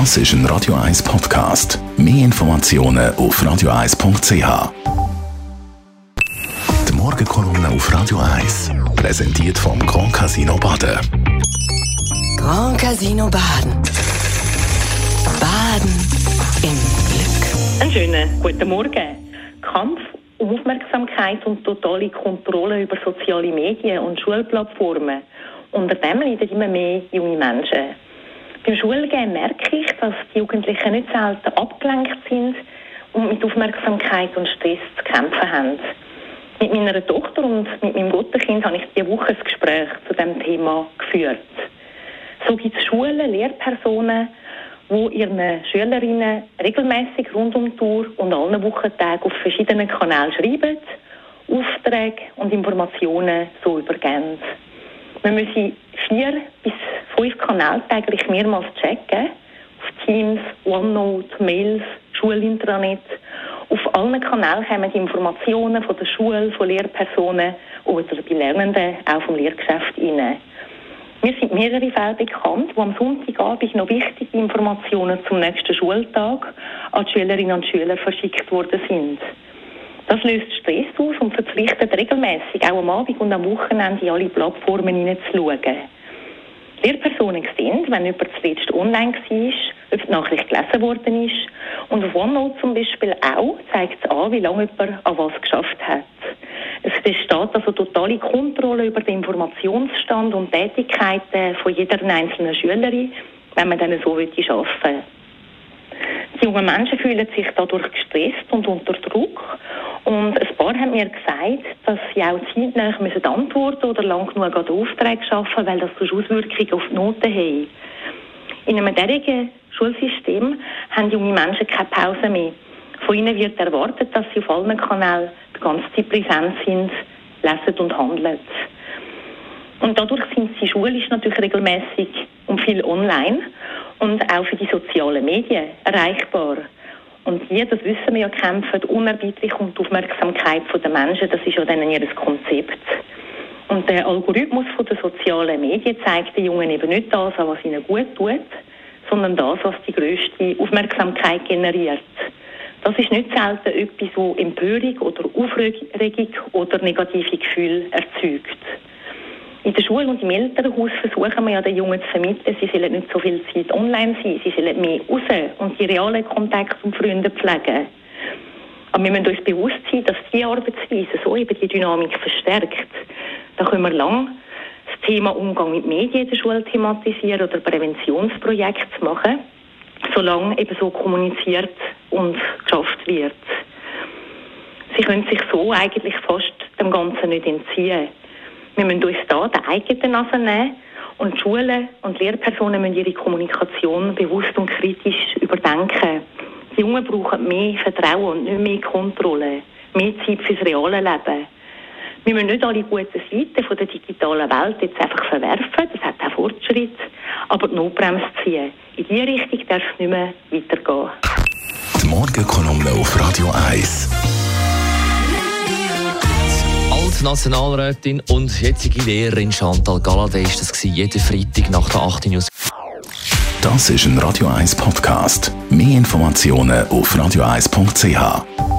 Das ist ein Radio 1 Podcast. Mehr Informationen auf radio1.ch. Die Morgenkolumne auf Radio 1 präsentiert vom Grand Casino Baden. Grand Casino Baden. Baden im Glück. Einen schönen guten Morgen. Kampf um Aufmerksamkeit und totale Kontrolle über soziale Medien und Schulplattformen. Unter dem leiden immer mehr junge Menschen. Beim Schulgehen merke ich, dass die Jugendlichen nicht selten abgelenkt sind und mit Aufmerksamkeit und Stress zu kämpfen haben. Mit meiner Tochter und mit meinem Gottenkind habe ich diese Woche ein Gespräch zu diesem Thema geführt. So gibt es Schulen, Lehrpersonen, wo ihren Schülerinnen regelmäßig rund um die Tour und allen Wochentagen auf verschiedenen Kanälen schreiben, Aufträge und Informationen so übergeben. Man müsse vier bis fünf Kanäle täglich mehrmals checken. Auf Teams, OneNote, Mails, Schulintranet. Auf allen Kanälen kommen Informationen von der Schule, von Lehrpersonen oder bei Lernenden auch vom Lehrgeschäft rein. Mir sind mehrere Fälle bekannt, wo am Sonntagabend noch wichtige Informationen zum nächsten Schultag an die Schülerinnen und Schüler verschickt worden sind. Das löst Stress aus und verpflichtet regelmäßig, auch am Abend und am Wochenende, in alle Plattformen hineinzuschauen. Lehrpersonen sehen, wenn jemand zuletzt online war, ob die Nachricht gelesen worden ist. Und auf OneNote zum Beispiel auch zeigt es an, wie lange jemand an was geschafft hat. Es besteht also totale Kontrolle über den Informationsstand und Tätigkeiten von jeder einzelnen Schülerin, wenn man dann so arbeiten will. Die jungen Menschen fühlen sich dadurch gestresst und unter Druck. Und ein paar haben mir gesagt, dass sie auch zeitnah müssen antworten oder lang genug an den Aufträgen arbeiten weil das sonst Auswirkungen auf die Noten hat. In einem derartigen Schulsystem haben junge Menschen keine Pause mehr. Von ihnen wird erwartet, dass sie auf allen Kanälen die ganze Zeit präsent sind, lesen und handeln. Und dadurch sind sie schulisch natürlich regelmäßig und viel online und auch für die sozialen Medien erreichbar. Und die, das wissen wir ja, kämpfen unerbittlich um die Aufmerksamkeit der Menschen. Das ist ja dann ihr Konzept. Und der Algorithmus der sozialen Medien zeigt den Jungen eben nicht das was ihnen gut tut, sondern das, was die grösste Aufmerksamkeit generiert. Das ist nicht selten etwas, das Empörung oder Aufregung oder negative Gefühle erzeugt. In der Schule und im Elternhaus versuchen wir ja den Jungen zu vermitteln, sie sollen nicht so viel Zeit online sein, sie sollen mehr raus und die realen Kontakte und Freunde pflegen. Aber wir müssen uns bewusst sein, dass diese Arbeitsweise so eben die Dynamik verstärkt. Da können wir lang das Thema Umgang mit Medien in der Schule thematisieren oder Präventionsprojekte machen, solange eben so kommuniziert und geschafft wird. Sie können sich so eigentlich fast dem Ganzen nicht entziehen. Wir müssen uns da den eigenen Nase nehmen und Schulen und Lehrpersonen müssen ihre Kommunikation bewusst und kritisch überdenken. Die Jungen brauchen mehr Vertrauen und nicht mehr Kontrolle, mehr Zeit fürs reale Leben. Wir müssen nicht alle guten Seiten der digitalen Welt jetzt einfach verwerfen, das hat auch Fortschritt, aber die Notbremse ziehen. In diese Richtung darf es nicht mehr weitergehen. Die Morgenkolumne auf Radio 1 Nationalrätin und jetzige Lehrerin Chantal Galladay ist das jeden Freitag nach der 8. News. Das ist ein Radio 1 Podcast. Mehr Informationen auf radio1.ch.